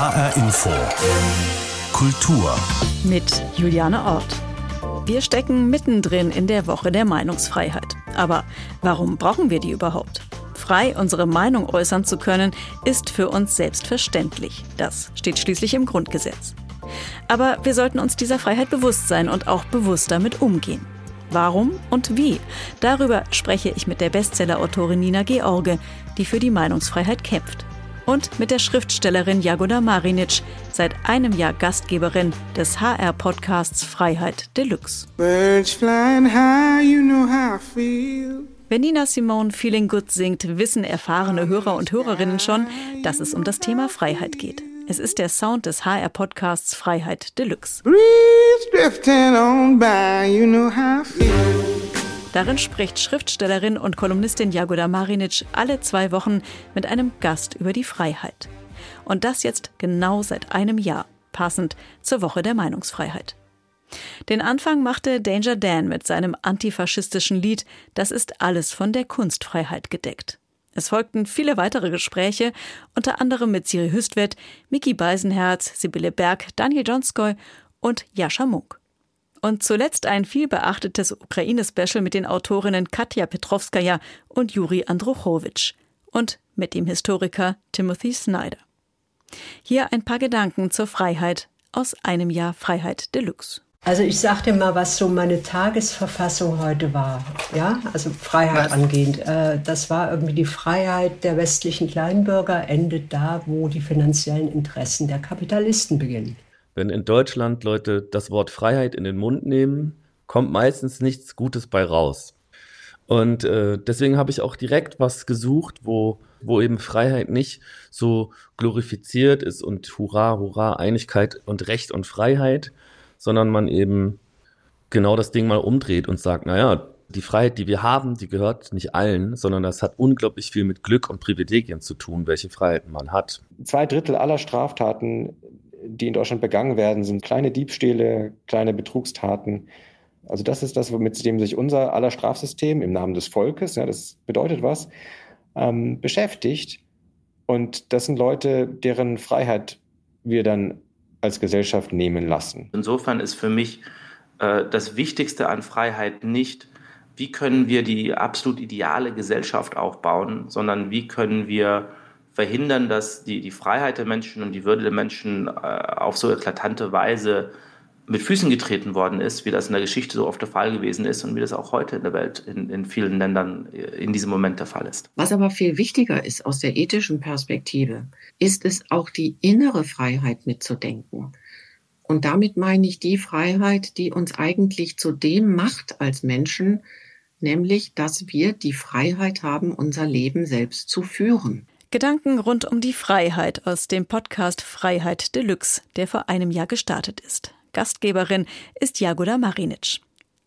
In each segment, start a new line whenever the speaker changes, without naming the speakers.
HR Info. Kultur.
Mit Juliane Ort. Wir stecken mittendrin in der Woche der Meinungsfreiheit. Aber warum brauchen wir die überhaupt? Frei unsere Meinung äußern zu können, ist für uns selbstverständlich. Das steht schließlich im Grundgesetz. Aber wir sollten uns dieser Freiheit bewusst sein und auch bewusst damit umgehen. Warum und wie? Darüber spreche ich mit der Bestsellerautorin Nina George, die für die Meinungsfreiheit kämpft. Und mit der Schriftstellerin Jagoda Marinic, seit einem Jahr Gastgeberin des HR-Podcasts Freiheit Deluxe. High, you know Wenn Nina Simone Feeling Good singt, wissen erfahrene Hörer und Hörerinnen schon, dass es um das Thema Freiheit geht. Es ist der Sound des HR-Podcasts Freiheit Deluxe. Darin spricht Schriftstellerin und Kolumnistin Jagoda Marinic alle zwei Wochen mit einem Gast über die Freiheit. Und das jetzt genau seit einem Jahr, passend zur Woche der Meinungsfreiheit. Den Anfang machte Danger Dan mit seinem antifaschistischen Lied Das ist alles von der Kunstfreiheit gedeckt. Es folgten viele weitere Gespräche, unter anderem mit Siri Hüstvedt, Mickey Beisenherz, Sibylle Berg, Daniel Jonskoy und Jascha Munk. Und zuletzt ein viel beachtetes Ukraine-Special mit den Autorinnen Katja Petrovskaja und Juri Andruchowitsch und mit dem Historiker Timothy Snyder. Hier ein paar Gedanken zur Freiheit aus einem Jahr Freiheit Deluxe.
Also ich sagte mal, was so meine Tagesverfassung heute war, ja, also Freiheit was? angehend. Äh, das war irgendwie die Freiheit der westlichen Kleinbürger endet da, wo die finanziellen Interessen der Kapitalisten beginnen.
Wenn in Deutschland Leute das Wort Freiheit in den Mund nehmen, kommt meistens nichts Gutes bei raus. Und äh, deswegen habe ich auch direkt was gesucht, wo, wo eben Freiheit nicht so glorifiziert ist und Hurra, Hurra, Einigkeit und Recht und Freiheit, sondern man eben genau das Ding mal umdreht und sagt, naja, die Freiheit, die wir haben, die gehört nicht allen, sondern das hat unglaublich viel mit Glück und Privilegien zu tun, welche Freiheiten man hat.
Zwei Drittel aller Straftaten, die in Deutschland begangen werden, sind kleine Diebstähle, kleine Betrugstaten. Also das ist das, mit dem sich unser aller Strafsystem im Namen des Volkes, ja, das bedeutet was, ähm, beschäftigt. Und das sind Leute, deren Freiheit wir dann als Gesellschaft nehmen lassen.
Insofern ist für mich äh, das Wichtigste an Freiheit nicht, wie können wir die absolut ideale Gesellschaft aufbauen, sondern wie können wir verhindern, dass die, die Freiheit der Menschen und die Würde der Menschen äh, auf so eklatante Weise mit Füßen getreten worden ist, wie das in der Geschichte so oft der Fall gewesen ist und wie das auch heute in der Welt in, in vielen Ländern äh, in diesem Moment der Fall ist.
Was aber viel wichtiger ist aus der ethischen Perspektive, ist es auch die innere Freiheit mitzudenken. Und damit meine ich die Freiheit, die uns eigentlich zu dem macht als Menschen, nämlich dass wir die Freiheit haben, unser Leben selbst zu führen.
Gedanken rund um die Freiheit aus dem Podcast Freiheit Deluxe, der vor einem Jahr gestartet ist. Gastgeberin ist Jagoda Marinic.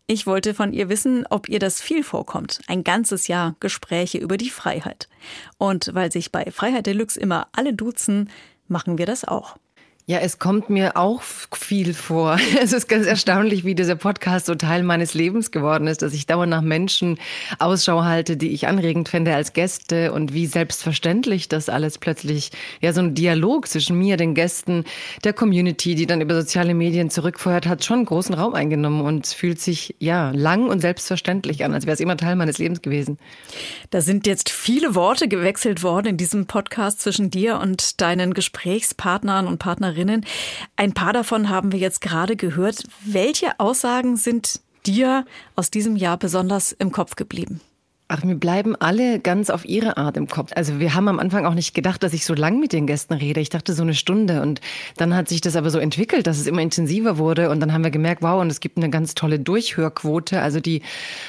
Ich wollte von ihr wissen, ob ihr das viel vorkommt. Ein ganzes Jahr Gespräche über die Freiheit. Und weil sich bei Freiheit Deluxe immer alle duzen, machen wir das auch.
Ja, es kommt mir auch viel vor. Es ist ganz erstaunlich, wie dieser Podcast so Teil meines Lebens geworden ist, dass ich dauernd nach Menschen Ausschau halte, die ich anregend finde als Gäste und wie selbstverständlich das alles plötzlich, ja, so ein Dialog zwischen mir, den Gästen, der Community, die dann über soziale Medien zurückfeuert, hat schon großen Raum eingenommen und fühlt sich, ja, lang und selbstverständlich an, als wäre es immer Teil meines Lebens gewesen.
Da sind jetzt viele Worte gewechselt worden in diesem Podcast zwischen dir und deinen Gesprächspartnern und Partnerinnen Hörerinnen. Ein paar davon haben wir jetzt gerade gehört. Welche Aussagen sind dir aus diesem Jahr besonders im Kopf geblieben?
Ach, mir bleiben alle ganz auf ihre Art im Kopf. Also wir haben am Anfang auch nicht gedacht, dass ich so lang mit den Gästen rede. Ich dachte so eine Stunde und dann hat sich das aber so entwickelt, dass es immer intensiver wurde und dann haben wir gemerkt, wow, und es gibt eine ganz tolle Durchhörquote. Also die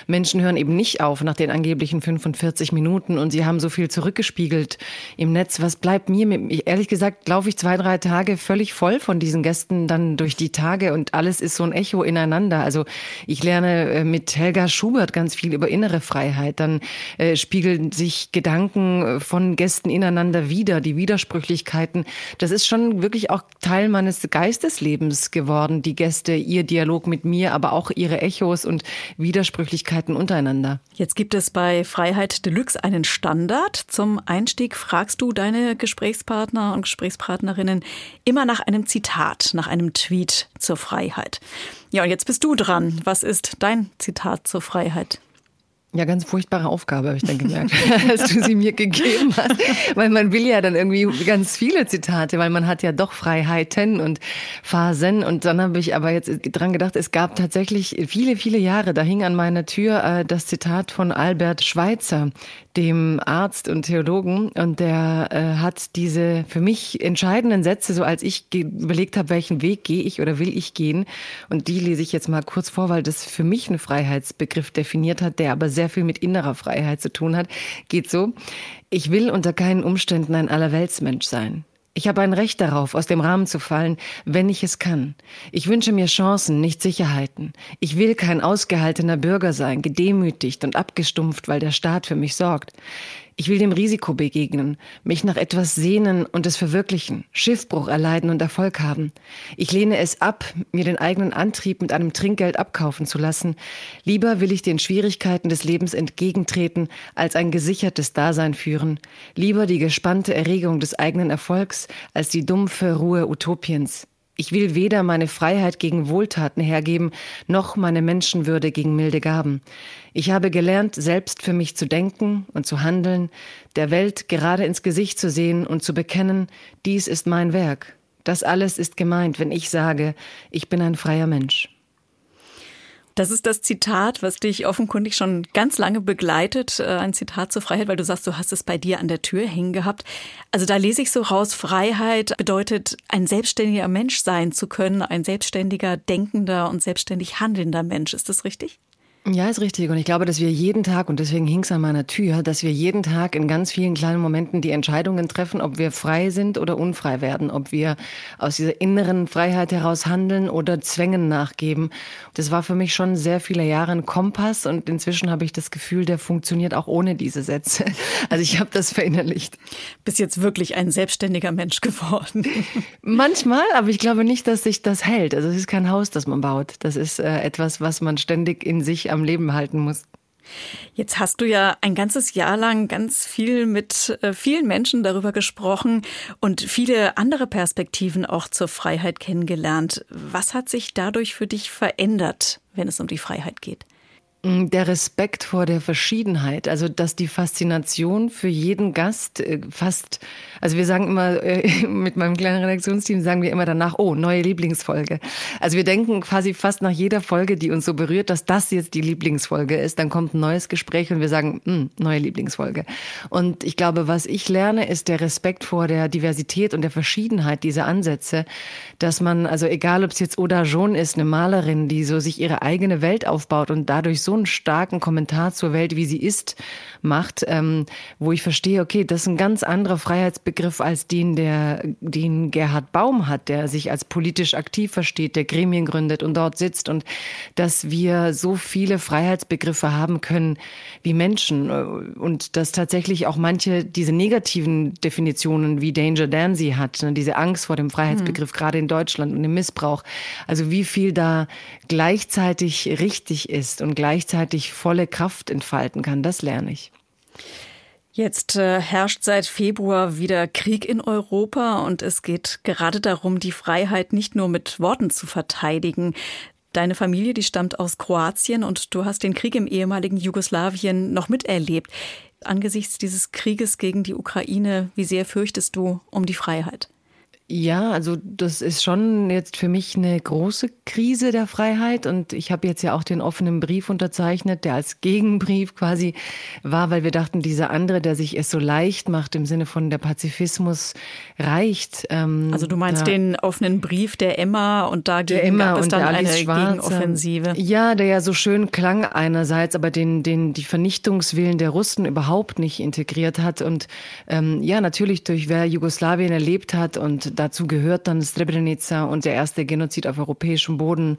Menschen hören eben nicht auf nach den angeblichen 45 Minuten und sie haben so viel zurückgespiegelt im Netz. Was bleibt mir? Ehrlich gesagt, laufe ich zwei, drei Tage völlig voll von diesen Gästen dann durch die Tage und alles ist so ein Echo ineinander. Also ich lerne äh, mit Helga Schubert ganz viel über innere Freiheit dann äh, spiegeln sich Gedanken von Gästen ineinander wieder, die Widersprüchlichkeiten. Das ist schon wirklich auch Teil meines Geisteslebens geworden, die Gäste, ihr Dialog mit mir, aber auch ihre Echos und Widersprüchlichkeiten untereinander.
Jetzt gibt es bei Freiheit Deluxe einen Standard. Zum Einstieg fragst du deine Gesprächspartner und Gesprächspartnerinnen immer nach einem Zitat, nach einem Tweet zur Freiheit. Ja, und jetzt bist du dran. Was ist dein Zitat zur Freiheit?
Ja, ganz furchtbare Aufgabe, habe ich dann gemerkt, als du sie mir gegeben hast. Weil man will ja dann irgendwie ganz viele Zitate, weil man hat ja doch Freiheiten und Phasen. Und dann habe ich aber jetzt dran gedacht, es gab tatsächlich viele, viele Jahre, da hing an meiner Tür äh, das Zitat von Albert Schweitzer, dem Arzt und Theologen. Und der äh, hat diese für mich entscheidenden Sätze, so als ich überlegt habe, welchen Weg gehe ich oder will ich gehen. Und die lese ich jetzt mal kurz vor, weil das für mich einen Freiheitsbegriff definiert hat, der aber sehr sehr viel mit innerer Freiheit zu tun hat, geht so. Ich will unter keinen Umständen ein Allerweltsmensch sein. Ich habe ein Recht darauf, aus dem Rahmen zu fallen, wenn ich es kann. Ich wünsche mir Chancen, nicht Sicherheiten. Ich will kein ausgehaltener Bürger sein, gedemütigt und abgestumpft, weil der Staat für mich sorgt. Ich will dem Risiko begegnen, mich nach etwas sehnen und es verwirklichen, Schiffbruch erleiden und Erfolg haben. Ich lehne es ab, mir den eigenen Antrieb mit einem Trinkgeld abkaufen zu lassen. Lieber will ich den Schwierigkeiten des Lebens entgegentreten, als ein gesichertes Dasein führen. Lieber die gespannte Erregung des eigenen Erfolgs, als die dumpfe Ruhe Utopiens. Ich will weder meine Freiheit gegen Wohltaten hergeben, noch meine Menschenwürde gegen milde Gaben. Ich habe gelernt, selbst für mich zu denken und zu handeln, der Welt gerade ins Gesicht zu sehen und zu bekennen, dies ist mein Werk. Das alles ist gemeint, wenn ich sage, ich bin ein freier Mensch.
Das ist das Zitat, was dich offenkundig schon ganz lange begleitet. Äh, ein Zitat zur Freiheit, weil du sagst, du hast es bei dir an der Tür hängen gehabt. Also da lese ich so raus, Freiheit bedeutet, ein selbstständiger Mensch sein zu können, ein selbstständiger, denkender und selbstständig handelnder Mensch. Ist das richtig?
Ja, ist richtig. Und ich glaube, dass wir jeden Tag, und deswegen hing es an meiner Tür, dass wir jeden Tag in ganz vielen kleinen Momenten die Entscheidungen treffen, ob wir frei sind oder unfrei werden, ob wir aus dieser inneren Freiheit heraus handeln oder Zwängen nachgeben. Das war für mich schon sehr viele Jahre ein Kompass und inzwischen habe ich das Gefühl, der funktioniert auch ohne diese Sätze. Also ich habe das verinnerlicht.
Bist jetzt wirklich ein selbstständiger Mensch geworden?
Manchmal, aber ich glaube nicht, dass sich das hält. Also es ist kein Haus, das man baut. Das ist äh, etwas, was man ständig in sich am Leben halten muss.
Jetzt hast du ja ein ganzes Jahr lang ganz viel mit äh, vielen Menschen darüber gesprochen und viele andere Perspektiven auch zur Freiheit kennengelernt. Was hat sich dadurch für dich verändert, wenn es um die Freiheit geht?
Mm, der Respekt vor der Verschiedenheit, also dass die Faszination für jeden Gast äh, fast, also wir sagen immer, äh, mit meinem kleinen Redaktionsteam sagen wir immer danach, oh, neue Lieblingsfolge. Also wir denken quasi fast nach jeder Folge, die uns so berührt, dass das jetzt die Lieblingsfolge ist. Dann kommt ein neues Gespräch und wir sagen, hm, neue Lieblingsfolge. Und ich glaube, was ich lerne, ist der Respekt vor der Diversität und der Verschiedenheit dieser Ansätze, dass man, also egal ob es jetzt Oda John ist, eine Malerin, die so sich ihre eigene Welt aufbaut und dadurch so einen starken Kommentar zur Welt, wie sie ist, macht, ähm, wo ich verstehe, okay, das ist ein ganz anderer Freiheitsbegriff als den, der, den Gerhard Baum hat, der sich als politisch aktiv versteht, der Gremien gründet und dort sitzt und dass wir so viele Freiheitsbegriffe haben können wie Menschen äh, und dass tatsächlich auch manche diese negativen Definitionen wie Danger Dan sie hat, ne, diese Angst vor dem Freiheitsbegriff, mhm. gerade in Deutschland und dem Missbrauch, also wie viel da gleichzeitig richtig ist und gleichzeitig volle Kraft entfalten kann, das lerne ich.
Jetzt äh, herrscht seit Februar wieder Krieg in Europa und es geht gerade darum, die Freiheit nicht nur mit Worten zu verteidigen. Deine Familie, die stammt aus Kroatien und du hast den Krieg im ehemaligen Jugoslawien noch miterlebt. Angesichts dieses Krieges gegen die Ukraine, wie sehr fürchtest du um die Freiheit?
Ja, also das ist schon jetzt für mich eine große Krise der Freiheit und ich habe jetzt ja auch den offenen Brief unterzeichnet, der als Gegenbrief quasi war, weil wir dachten, dieser andere, der sich es so leicht macht im Sinne von der Pazifismus reicht.
Ähm, also du meinst da, den offenen Brief der Emma und da der Emma gab es dann eine Schwarze, Gegenoffensive.
Ja, der ja so schön klang einerseits, aber den, den die Vernichtungswillen der Russen überhaupt nicht integriert hat und ähm, ja natürlich durch wer Jugoslawien erlebt hat und dazu gehört dann Srebrenica und der erste Genozid auf europäischem Boden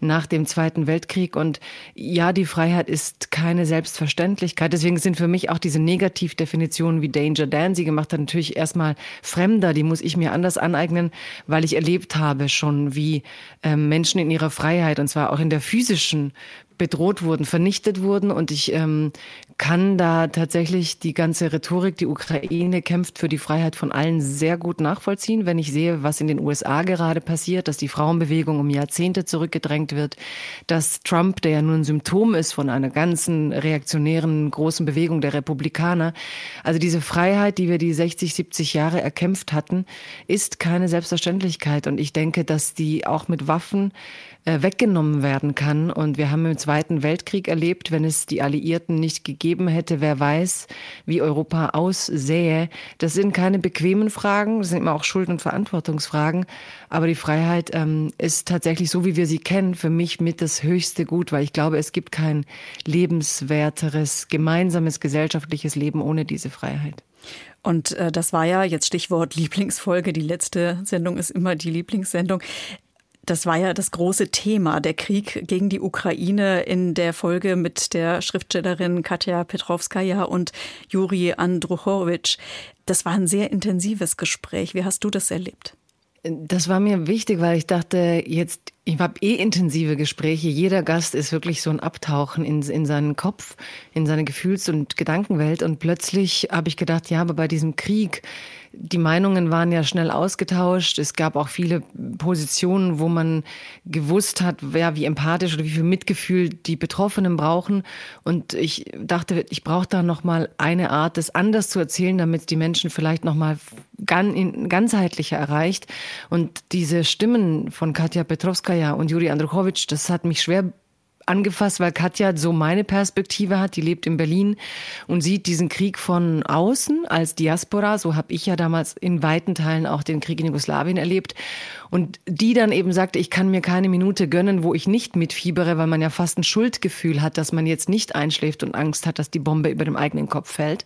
nach dem Zweiten Weltkrieg. Und ja, die Freiheit ist keine Selbstverständlichkeit. Deswegen sind für mich auch diese Negativdefinitionen, wie Danger Dan sie gemacht hat, natürlich erstmal fremder. Die muss ich mir anders aneignen, weil ich erlebt habe schon, wie äh, Menschen in ihrer Freiheit, und zwar auch in der physischen bedroht wurden, vernichtet wurden. Und ich ähm, kann da tatsächlich die ganze Rhetorik, die Ukraine kämpft für die Freiheit von allen sehr gut nachvollziehen, wenn ich sehe, was in den USA gerade passiert, dass die Frauenbewegung um Jahrzehnte zurückgedrängt wird, dass Trump, der ja nur ein Symptom ist von einer ganzen reaktionären großen Bewegung der Republikaner, also diese Freiheit, die wir die 60, 70 Jahre erkämpft hatten, ist keine Selbstverständlichkeit. Und ich denke, dass die auch mit Waffen äh, weggenommen werden kann. Und wir haben im Zweiten Weltkrieg erlebt, wenn es die Alliierten nicht gegeben hätte, wer weiß, wie Europa aussähe. Das sind keine bequemen Fragen, das sind immer auch Schuld- und Verantwortungsfragen. Aber die Freiheit ähm, ist tatsächlich so, wie wir sie kennen, für mich mit das höchste Gut, weil ich glaube, es gibt kein lebenswerteres, gemeinsames gesellschaftliches Leben ohne diese Freiheit.
Und äh, das war ja jetzt Stichwort Lieblingsfolge. Die letzte Sendung ist immer die Lieblingssendung. Das war ja das große Thema, der Krieg gegen die Ukraine in der Folge mit der Schriftstellerin Katja Petrovskaya und Juri Andruchowitsch. Das war ein sehr intensives Gespräch. Wie hast du das erlebt?
Das war mir wichtig, weil ich dachte, jetzt, ich habe eh intensive Gespräche. Jeder Gast ist wirklich so ein Abtauchen in, in seinen Kopf, in seine Gefühls- und Gedankenwelt. Und plötzlich habe ich gedacht, ja, aber bei diesem Krieg, die Meinungen waren ja schnell ausgetauscht. Es gab auch viele Positionen, wo man gewusst hat, wer wie empathisch oder wie viel Mitgefühl die Betroffenen brauchen. Und ich dachte, ich brauche da noch mal eine Art, das anders zu erzählen, damit die Menschen vielleicht noch mal ganzheitlicher erreicht. Und diese Stimmen von Katja Petrovskaya und Juri Andruchowitsch, das hat mich schwer angefasst, weil Katja so meine Perspektive hat. Die lebt in Berlin und sieht diesen Krieg von außen als Diaspora. So habe ich ja damals in weiten Teilen auch den Krieg in Jugoslawien erlebt. Und die dann eben sagte, ich kann mir keine Minute gönnen, wo ich nicht mitfiebere, weil man ja fast ein Schuldgefühl hat, dass man jetzt nicht einschläft und Angst hat, dass die Bombe über dem eigenen Kopf fällt.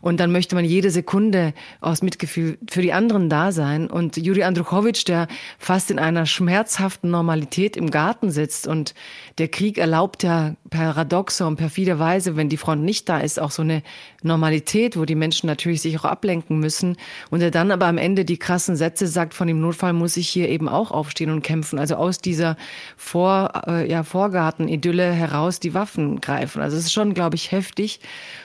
Und dann möchte man jede Sekunde aus Mitgefühl für die anderen da sein. Und Juri Andruchowitsch, der fast in einer schmerzhaften Normalität im Garten sitzt und der Krieg erlaubt ja paradoxe und perfide Weise, wenn die Front nicht da ist, auch so eine Normalität, wo die Menschen natürlich sich auch ablenken müssen. Und er dann aber am Ende die krassen Sätze sagt, von dem Notfall muss ich hier eben auch aufstehen und kämpfen. Also aus dieser Vor, äh, ja, Vorgarten-Idylle heraus die Waffen greifen. Also es ist schon, glaube ich, heftig.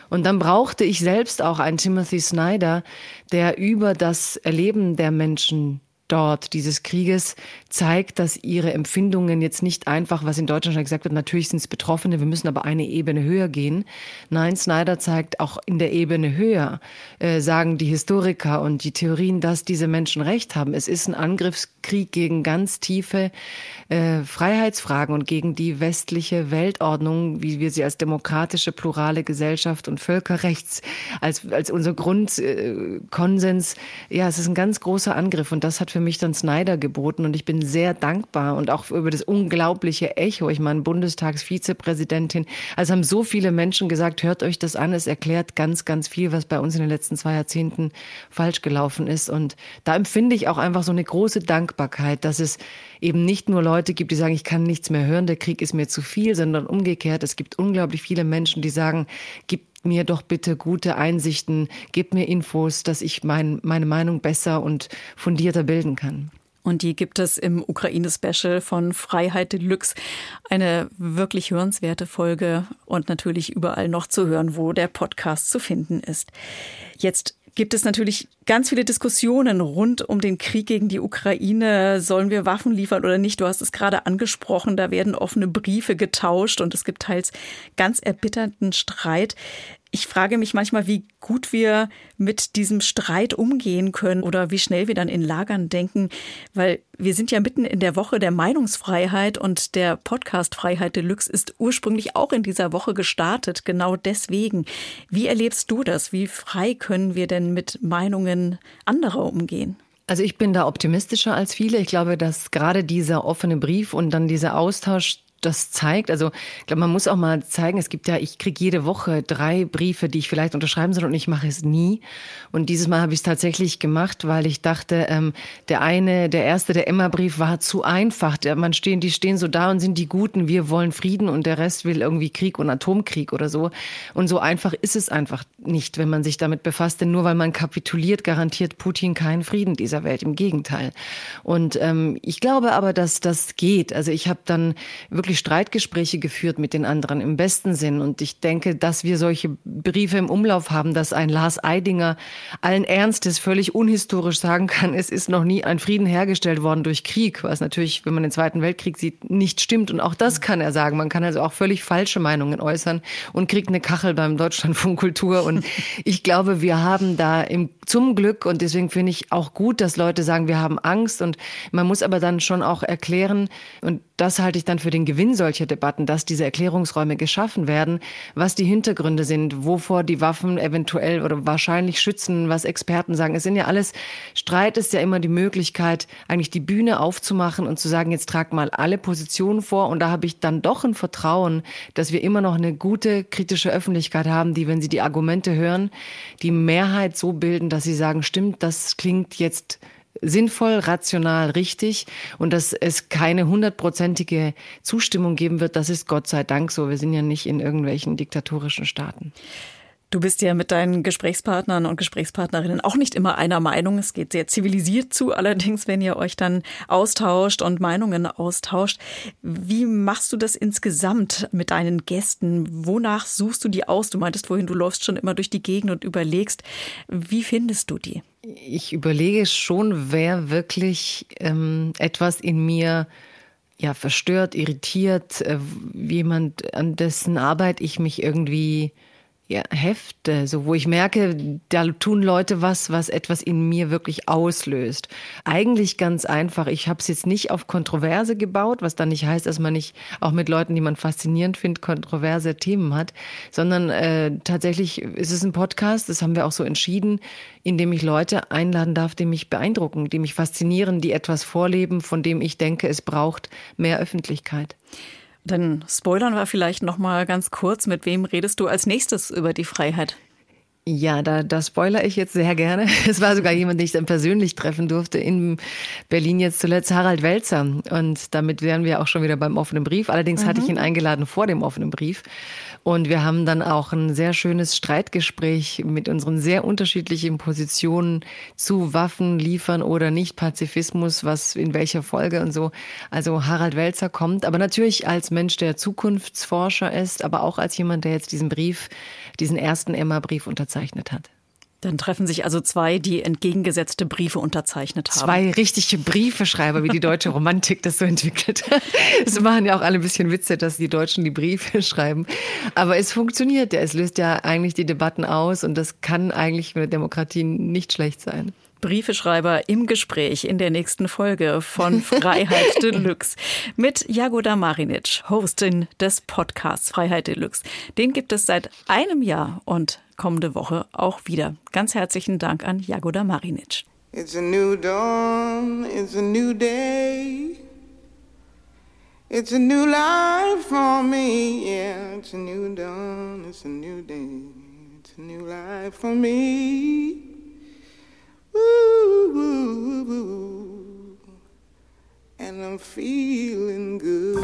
Und dann brauchte ich selbst auch einen Timothy Snyder, der über das Erleben der Menschen dort dieses Krieges zeigt, dass ihre Empfindungen jetzt nicht einfach, was in Deutschland schon gesagt wird, natürlich sind es Betroffene, wir müssen aber eine Ebene höher gehen. Nein, Snyder zeigt auch in der Ebene höher, äh, sagen die Historiker und die Theorien, dass diese Menschen recht haben. Es ist ein Angriffskrieg gegen ganz tiefe äh, Freiheitsfragen und gegen die westliche Weltordnung, wie wir sie als demokratische, plurale Gesellschaft und Völkerrechts als, als unser Grundkonsens, äh, ja, es ist ein ganz großer Angriff und das hat für mich dann Snyder geboten und ich bin sehr dankbar und auch über das unglaubliche Echo. Ich meine, Bundestagsvizepräsidentin, also haben so viele Menschen gesagt, hört euch das an, es erklärt ganz, ganz viel, was bei uns in den letzten zwei Jahrzehnten falsch gelaufen ist. Und da empfinde ich auch einfach so eine große Dankbarkeit, dass es eben nicht nur Leute gibt, die sagen, ich kann nichts mehr hören, der Krieg ist mir zu viel, sondern umgekehrt, es gibt unglaublich viele Menschen, die sagen, gib mir doch bitte gute Einsichten, gebt mir Infos, dass ich mein, meine Meinung besser und fundierter bilden kann.
Und die gibt es im Ukraine-Special von Freiheit Deluxe. Eine wirklich hörenswerte Folge und natürlich überall noch zu hören, wo der Podcast zu finden ist. Jetzt gibt es natürlich ganz viele Diskussionen rund um den Krieg gegen die Ukraine. Sollen wir Waffen liefern oder nicht? Du hast es gerade angesprochen. Da werden offene Briefe getauscht und es gibt teils ganz erbitternden Streit. Ich frage mich manchmal, wie gut wir mit diesem Streit umgehen können oder wie schnell wir dann in Lagern denken, weil wir sind ja mitten in der Woche der Meinungsfreiheit und der Podcast Freiheit Deluxe ist ursprünglich auch in dieser Woche gestartet, genau deswegen. Wie erlebst du das? Wie frei können wir denn mit Meinungen anderer umgehen?
Also ich bin da optimistischer als viele. Ich glaube, dass gerade dieser offene Brief und dann dieser Austausch das zeigt. Also ich glaube, man muss auch mal zeigen, es gibt ja, ich kriege jede Woche drei Briefe, die ich vielleicht unterschreiben soll und ich mache es nie. Und dieses Mal habe ich es tatsächlich gemacht, weil ich dachte, ähm, der eine, der erste, der Emma-Brief war zu einfach. Der, man stehen, die stehen so da und sind die Guten, wir wollen Frieden und der Rest will irgendwie Krieg und Atomkrieg oder so. Und so einfach ist es einfach nicht, wenn man sich damit befasst. Denn nur weil man kapituliert, garantiert Putin keinen Frieden dieser Welt. Im Gegenteil. Und ähm, ich glaube aber, dass das geht. Also ich habe dann wirklich Streitgespräche geführt mit den anderen im besten Sinn. Und ich denke, dass wir solche Briefe im Umlauf haben, dass ein Lars Eidinger allen Ernstes völlig unhistorisch sagen kann, es ist noch nie ein Frieden hergestellt worden durch Krieg, was natürlich, wenn man den Zweiten Weltkrieg sieht, nicht stimmt. Und auch das kann er sagen. Man kann also auch völlig falsche Meinungen äußern und kriegt eine Kachel beim Deutschlandfunk Kultur. Und ich glaube, wir haben da im, zum Glück, und deswegen finde ich auch gut, dass Leute sagen, wir haben Angst. Und man muss aber dann schon auch erklären, und das halte ich dann für den Gewinn solcher Debatten, dass diese Erklärungsräume geschaffen werden, was die Hintergründe sind, wovor die Waffen eventuell oder wahrscheinlich schützen, was Experten sagen. Es sind ja alles, Streit ist ja immer die Möglichkeit, eigentlich die Bühne aufzumachen und zu sagen, jetzt tragt mal alle Positionen vor. Und da habe ich dann doch ein Vertrauen, dass wir immer noch eine gute kritische Öffentlichkeit haben, die, wenn sie die Argumente hören, die Mehrheit so bilden, dass sie sagen, stimmt, das klingt jetzt sinnvoll, rational, richtig und dass es keine hundertprozentige Zustimmung geben wird, das ist Gott sei Dank so. Wir sind ja nicht in irgendwelchen diktatorischen Staaten.
Du bist ja mit deinen Gesprächspartnern und Gesprächspartnerinnen auch nicht immer einer Meinung. Es geht sehr zivilisiert zu, allerdings, wenn ihr euch dann austauscht und Meinungen austauscht. Wie machst du das insgesamt mit deinen Gästen? Wonach suchst du die aus? Du meintest vorhin, du läufst schon immer durch die Gegend und überlegst. Wie findest du die?
Ich überlege schon, wer wirklich ähm, etwas in mir ja, verstört, irritiert, äh, jemand, an dessen Arbeit ich mich irgendwie ja, Hefte, so wo ich merke, da tun Leute was, was etwas in mir wirklich auslöst. Eigentlich ganz einfach. Ich habe es jetzt nicht auf Kontroverse gebaut, was dann nicht heißt, dass man nicht auch mit Leuten, die man faszinierend findet, kontroverse Themen hat, sondern äh, tatsächlich ist es ein Podcast, das haben wir auch so entschieden, in dem ich Leute einladen darf, die mich beeindrucken, die mich faszinieren, die etwas vorleben, von dem ich denke, es braucht mehr Öffentlichkeit.
Dann spoilern wir vielleicht noch mal ganz kurz, mit wem redest du als nächstes über die Freiheit?
Ja, da, da spoiler ich jetzt sehr gerne. Es war sogar jemand, den ich dann persönlich treffen durfte in Berlin jetzt zuletzt, Harald Welzer. Und damit wären wir auch schon wieder beim offenen Brief. Allerdings mhm. hatte ich mhm. ihn eingeladen vor dem offenen Brief. Und wir haben dann auch ein sehr schönes Streitgespräch mit unseren sehr unterschiedlichen Positionen zu Waffen liefern oder nicht, Pazifismus, was in welcher Folge und so. Also Harald Welzer kommt, aber natürlich als Mensch, der Zukunftsforscher ist, aber auch als jemand, der jetzt diesen Brief, diesen ersten Emma-Brief unterzeichnet hat.
Dann treffen sich also zwei, die entgegengesetzte Briefe unterzeichnet haben.
Zwei richtige Briefeschreiber, wie die deutsche Romantik das so entwickelt hat. Es machen ja auch alle ein bisschen Witze, dass die Deutschen die Briefe schreiben. Aber es funktioniert ja. Es löst ja eigentlich die Debatten aus und das kann eigentlich für eine Demokratie nicht schlecht sein.
Briefeschreiber im Gespräch in der nächsten Folge von Freiheit Deluxe mit Jagoda Marinic, Hostin des Podcasts Freiheit Deluxe. Den gibt es seit einem Jahr und kommende Woche auch wieder. Ganz herzlichen Dank an Jagoda Marinic. It's a new dawn, it's a new day. It's a new life for me, yeah. It's a new dawn, it's a new day. It's a new life for me. and I'm feeling good.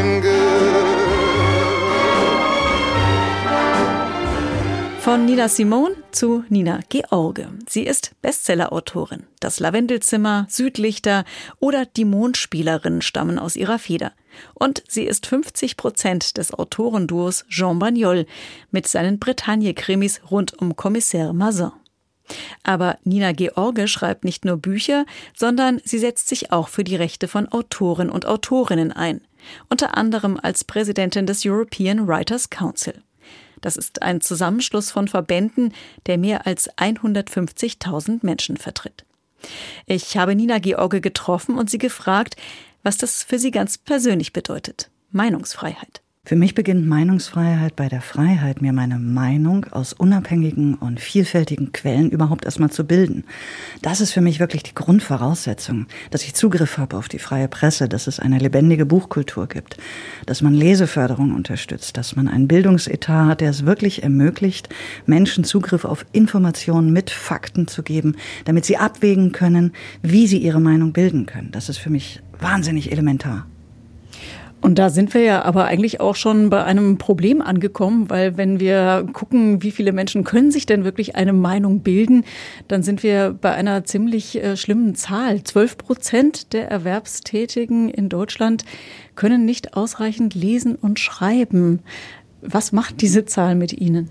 Von Nina Simone zu Nina George. Sie ist Bestsellerautorin. Das Lavendelzimmer, Südlichter oder Die Mondspielerin stammen aus ihrer Feder. Und sie ist 50 Prozent des Autorenduos Jean Bagnol mit seinen Bretagne-Krimis rund um Kommissär Mazin. Aber Nina George schreibt nicht nur Bücher, sondern sie setzt sich auch für die Rechte von Autoren und Autorinnen ein, unter anderem als Präsidentin des European Writers Council. Das ist ein Zusammenschluss von Verbänden, der mehr als 150.000 Menschen vertritt. Ich habe Nina George getroffen und sie gefragt, was das für sie ganz persönlich bedeutet. Meinungsfreiheit.
Für mich beginnt Meinungsfreiheit bei der Freiheit, mir meine Meinung aus unabhängigen und vielfältigen Quellen überhaupt erstmal zu bilden. Das ist für mich wirklich die Grundvoraussetzung, dass ich Zugriff habe auf die freie Presse, dass es eine lebendige Buchkultur gibt, dass man Leseförderung unterstützt, dass man einen Bildungsetat hat, der es wirklich ermöglicht, Menschen Zugriff auf Informationen mit Fakten zu geben, damit sie abwägen können, wie sie ihre Meinung bilden können. Das ist für mich wahnsinnig elementar.
Und da sind wir ja aber eigentlich auch schon bei einem Problem angekommen, weil wenn wir gucken, wie viele Menschen können sich denn wirklich eine Meinung bilden, dann sind wir bei einer ziemlich äh, schlimmen Zahl. Zwölf Prozent der Erwerbstätigen in Deutschland können nicht ausreichend lesen und schreiben. Was macht diese Zahl mit Ihnen?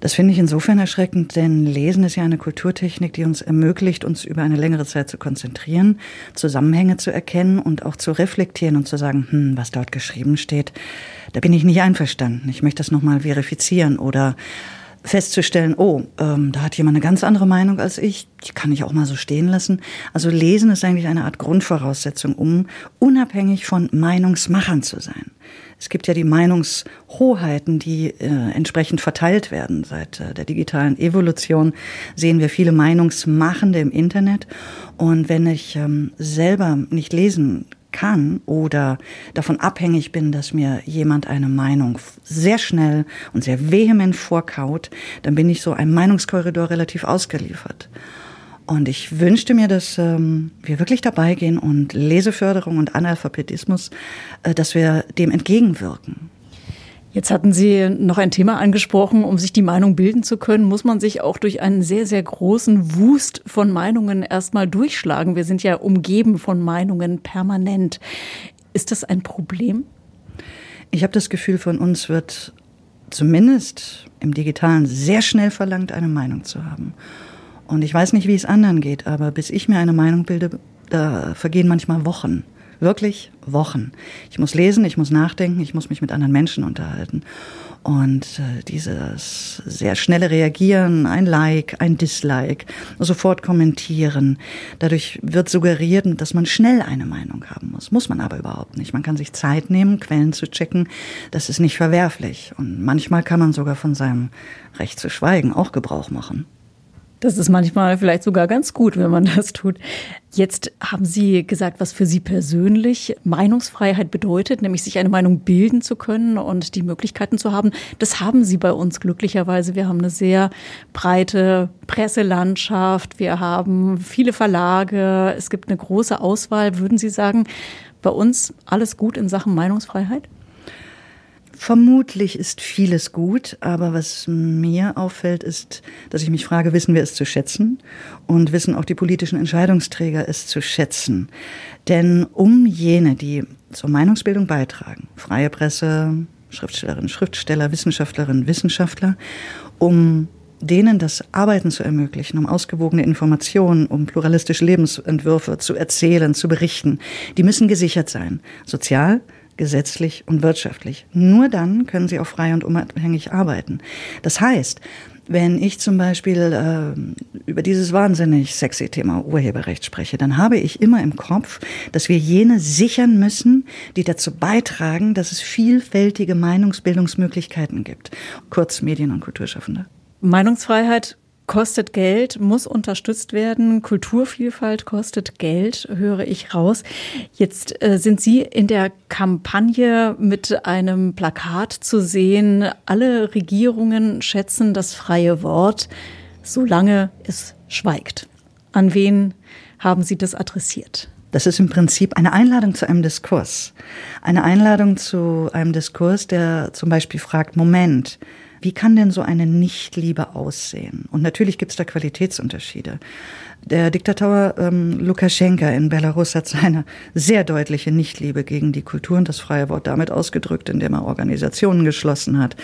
Das finde ich insofern erschreckend, denn Lesen ist ja eine Kulturtechnik, die uns ermöglicht, uns über eine längere Zeit zu konzentrieren, Zusammenhänge zu erkennen und auch zu reflektieren und zu sagen, hm, was dort geschrieben steht, da bin ich nicht einverstanden. Ich möchte das nochmal verifizieren oder festzustellen, oh, ähm, da hat jemand eine ganz andere Meinung als ich, die kann ich auch mal so stehen lassen. Also Lesen ist eigentlich eine Art Grundvoraussetzung, um unabhängig von Meinungsmachern zu sein. Es gibt ja die Meinungshoheiten, die äh, entsprechend verteilt werden. Seit äh, der digitalen Evolution sehen wir viele Meinungsmachende im Internet. Und wenn ich ähm, selber nicht lesen kann oder davon abhängig bin, dass mir jemand eine Meinung sehr schnell und sehr vehement vorkaut, dann bin ich so einem Meinungskorridor relativ ausgeliefert. Und ich wünschte mir, dass ähm, wir wirklich dabei gehen und Leseförderung und Analphabetismus, äh, dass wir dem entgegenwirken.
Jetzt hatten Sie noch ein Thema angesprochen, um sich die Meinung bilden zu können, muss man sich auch durch einen sehr, sehr großen Wust von Meinungen erstmal durchschlagen. Wir sind ja umgeben von Meinungen permanent. Ist das ein Problem?
Ich habe das Gefühl, von uns wird zumindest im digitalen sehr schnell verlangt, eine Meinung zu haben. Und ich weiß nicht, wie es anderen geht, aber bis ich mir eine Meinung bilde, da vergehen manchmal Wochen. Wirklich Wochen. Ich muss lesen, ich muss nachdenken, ich muss mich mit anderen Menschen unterhalten. Und äh, dieses sehr schnelle Reagieren, ein Like, ein Dislike, sofort kommentieren, dadurch wird suggeriert, dass man schnell eine Meinung haben muss. Muss man aber überhaupt nicht. Man kann sich Zeit nehmen, Quellen zu checken. Das ist nicht verwerflich. Und manchmal kann man sogar von seinem Recht zu schweigen auch Gebrauch machen.
Das ist manchmal vielleicht sogar ganz gut, wenn man das tut. Jetzt haben Sie gesagt, was für Sie persönlich Meinungsfreiheit bedeutet, nämlich sich eine Meinung bilden zu können und die Möglichkeiten zu haben. Das haben Sie bei uns glücklicherweise. Wir haben eine sehr breite Presselandschaft. Wir haben viele Verlage. Es gibt eine große Auswahl. Würden Sie sagen, bei uns alles gut in Sachen Meinungsfreiheit?
Vermutlich ist vieles gut, aber was mir auffällt, ist, dass ich mich frage, wissen wir es zu schätzen? Und wissen auch die politischen Entscheidungsträger es zu schätzen? Denn um jene, die zur Meinungsbildung beitragen, freie Presse, Schriftstellerinnen, Schriftsteller, Wissenschaftlerinnen, Wissenschaftler, um denen das Arbeiten zu ermöglichen, um ausgewogene Informationen, um pluralistische Lebensentwürfe zu erzählen, zu berichten, die müssen gesichert sein. Sozial, gesetzlich und wirtschaftlich. Nur dann können sie auch frei und unabhängig arbeiten. Das heißt, wenn ich zum Beispiel äh, über dieses wahnsinnig sexy Thema Urheberrecht spreche, dann habe ich immer im Kopf, dass wir jene sichern müssen, die dazu beitragen, dass es vielfältige Meinungsbildungsmöglichkeiten gibt. Kurz Medien- und Kulturschaffende.
Meinungsfreiheit kostet Geld, muss unterstützt werden. Kulturvielfalt kostet Geld, höre ich raus. Jetzt äh, sind Sie in der Kampagne mit einem Plakat zu sehen. Alle Regierungen schätzen das freie Wort, solange es schweigt. An wen haben Sie das adressiert?
Das ist im Prinzip eine Einladung zu einem Diskurs. Eine Einladung zu einem Diskurs, der zum Beispiel fragt, Moment, Wie kann denn so eine Nichtliebe aussehen? Und natürlich gibt es da Qualitätsunterschiede. Der Diktator ähm, Lukaschenka in Belarus hat seine sehr deutliche Nichtliebe gegen die Kultur und das freie Wort damit ausgedrückt, indem er Organisationen geschlossen hat,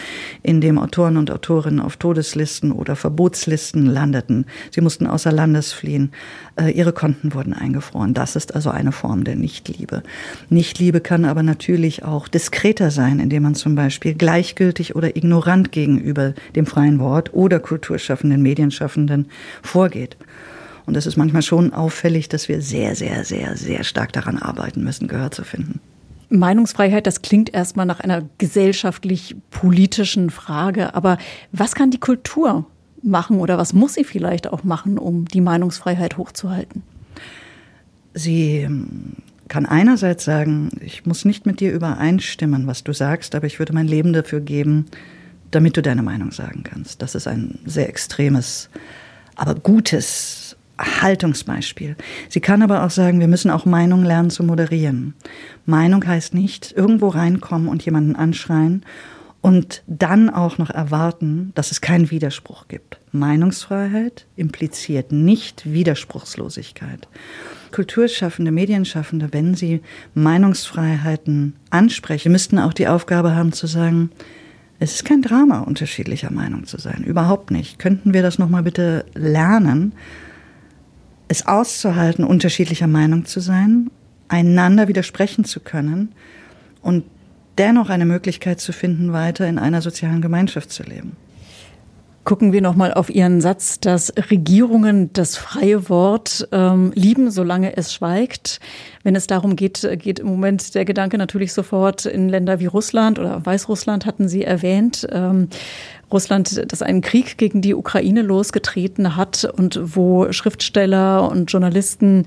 indem Autoren und Autorinnen auf Todeslisten oder Verbotslisten landeten. Sie mussten außer Landes fliehen. Äh, ihre Konten wurden eingefroren. Das ist also eine Form der Nichtliebe. Nichtliebe kann aber natürlich auch diskreter sein, indem man zum Beispiel gleichgültig oder ignorant gegenüber dem freien Wort oder Kulturschaffenden, Medienschaffenden vorgeht. Und es ist manchmal schon auffällig, dass wir sehr, sehr, sehr, sehr stark daran arbeiten müssen, Gehör zu finden.
Meinungsfreiheit, das klingt erstmal nach einer gesellschaftlich-politischen Frage. Aber was kann die Kultur machen oder was muss sie vielleicht auch machen, um die Meinungsfreiheit hochzuhalten?
Sie ähm, kann einerseits sagen, ich muss nicht mit dir übereinstimmen, was du sagst, aber ich würde mein Leben dafür geben, damit du deine Meinung sagen kannst. Das ist ein sehr extremes, aber gutes Haltungsbeispiel. Sie kann aber auch sagen, wir müssen auch Meinung lernen zu moderieren. Meinung heißt nicht irgendwo reinkommen und jemanden anschreien und dann auch noch erwarten, dass es keinen Widerspruch gibt. Meinungsfreiheit impliziert nicht Widerspruchslosigkeit. Kulturschaffende, Medienschaffende, wenn sie Meinungsfreiheiten ansprechen, müssten auch die Aufgabe haben zu sagen, es ist kein Drama, unterschiedlicher Meinung zu sein. Überhaupt nicht. Könnten wir das nochmal bitte lernen? Es auszuhalten, unterschiedlicher Meinung zu sein, einander widersprechen zu können und dennoch eine Möglichkeit zu finden, weiter in einer sozialen Gemeinschaft zu leben.
Gucken wir nochmal auf Ihren Satz, dass Regierungen das freie Wort ähm, lieben, solange es schweigt. Wenn es darum geht, geht im Moment der Gedanke natürlich sofort in Länder wie Russland oder Weißrussland hatten Sie erwähnt. Ähm, Russland, das einen Krieg gegen die Ukraine losgetreten hat und wo Schriftsteller und Journalisten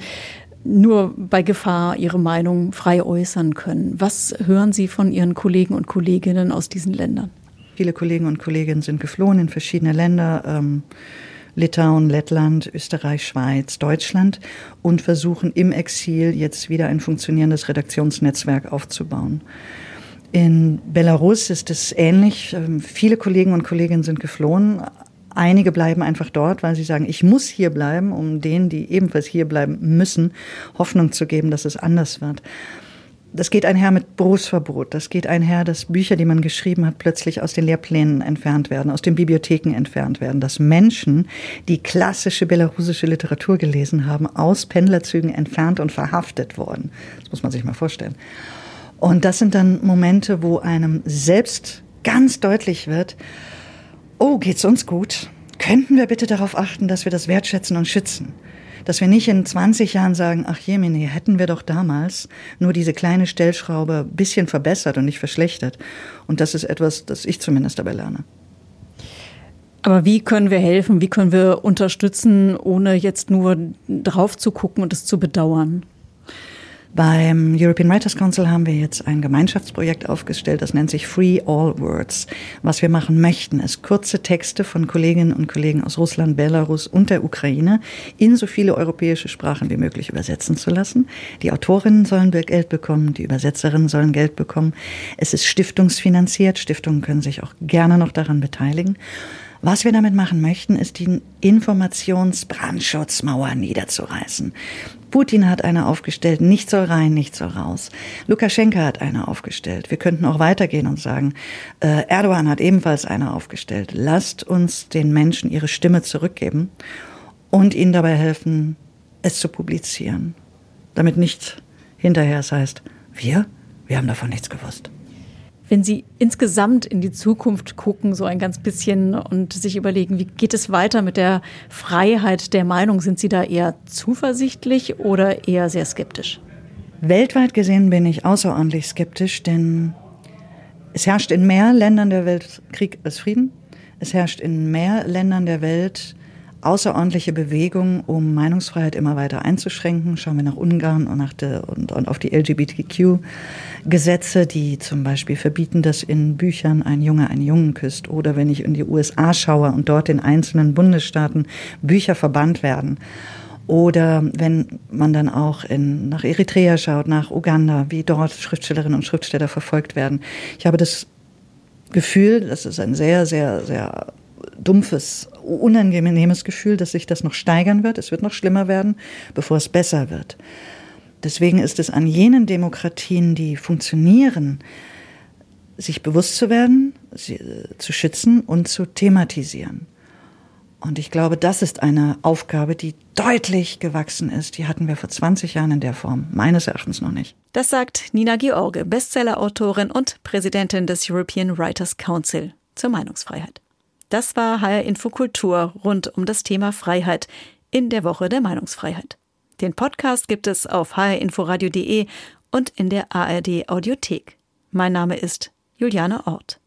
nur bei Gefahr ihre Meinung frei äußern können. Was hören Sie von Ihren Kollegen und Kolleginnen aus diesen Ländern?
Viele Kollegen und Kolleginnen sind geflohen in verschiedene Länder, ähm, Litauen, Lettland, Österreich, Schweiz, Deutschland und versuchen im Exil jetzt wieder ein funktionierendes Redaktionsnetzwerk aufzubauen. In Belarus ist es ähnlich. Ähm, viele Kollegen und Kolleginnen sind geflohen. Einige bleiben einfach dort, weil sie sagen, ich muss hier bleiben, um denen, die ebenfalls hier bleiben müssen, Hoffnung zu geben, dass es anders wird. Das geht einher mit Berufsverbot. Das geht einher, dass Bücher, die man geschrieben hat, plötzlich aus den Lehrplänen entfernt werden, aus den Bibliotheken entfernt werden. Dass Menschen, die klassische belarussische Literatur gelesen haben, aus Pendlerzügen entfernt und verhaftet wurden. Das muss man sich mal vorstellen. Und das sind dann Momente, wo einem selbst ganz deutlich wird, oh, geht's uns gut? Könnten wir bitte darauf achten, dass wir das wertschätzen und schützen? Dass wir nicht in 20 Jahren sagen, ach Jemini, hätten wir doch damals nur diese kleine Stellschraube ein bisschen verbessert und nicht verschlechtert. Und das ist etwas, das ich zumindest dabei lerne.
Aber wie können wir helfen? Wie können wir unterstützen, ohne jetzt nur drauf zu gucken und es zu bedauern?
Beim European Writers Council haben wir jetzt ein Gemeinschaftsprojekt aufgestellt, das nennt sich Free All Words. Was wir machen möchten, ist kurze Texte von Kolleginnen und Kollegen aus Russland, Belarus und der Ukraine in so viele europäische Sprachen wie möglich übersetzen zu lassen. Die Autorinnen sollen Geld bekommen, die Übersetzerinnen sollen Geld bekommen. Es ist stiftungsfinanziert. Stiftungen können sich auch gerne noch daran beteiligen. Was wir damit machen möchten, ist die Informationsbrandschutzmauer niederzureißen. Putin hat eine aufgestellt, nicht soll rein, nicht soll raus. Lukaschenka hat eine aufgestellt. Wir könnten auch weitergehen und sagen, äh, Erdogan hat ebenfalls eine aufgestellt. Lasst uns den Menschen ihre Stimme zurückgeben und ihnen dabei helfen, es zu publizieren. Damit nicht hinterher es heißt, wir, wir haben davon nichts gewusst.
Wenn Sie insgesamt in die Zukunft gucken, so ein ganz bisschen und sich überlegen, wie geht es weiter mit der Freiheit der Meinung, sind Sie da eher zuversichtlich oder eher sehr skeptisch?
Weltweit gesehen bin ich außerordentlich skeptisch, denn es herrscht in mehr Ländern der Welt Krieg als Frieden. Es herrscht in mehr Ländern der Welt außerordentliche Bewegung, um Meinungsfreiheit immer weiter einzuschränken. Schauen wir nach Ungarn und, nach der, und, und auf die LGBTQ-Gesetze, die zum Beispiel verbieten, dass in Büchern ein Junge einen Jungen küsst. Oder wenn ich in die USA schaue und dort in einzelnen Bundesstaaten Bücher verbannt werden. Oder wenn man dann auch in, nach Eritrea schaut, nach Uganda, wie dort Schriftstellerinnen und Schriftsteller verfolgt werden. Ich habe das Gefühl, das ist ein sehr, sehr, sehr dumpfes, unangenehmes Gefühl, dass sich das noch steigern wird. Es wird noch schlimmer werden, bevor es besser wird. Deswegen ist es an jenen Demokratien, die funktionieren, sich bewusst zu werden, sie äh, zu schützen und zu thematisieren. Und ich glaube, das ist eine Aufgabe, die deutlich gewachsen ist. Die hatten wir vor 20 Jahren in der Form, meines Erachtens noch nicht.
Das sagt Nina George, Bestsellerautorin und Präsidentin des European Writers Council zur Meinungsfreiheit. Das war HR Infokultur rund um das Thema Freiheit in der Woche der Meinungsfreiheit. Den Podcast gibt es auf hrinforadio.de und in der ARD Audiothek. Mein Name ist Juliane Ort.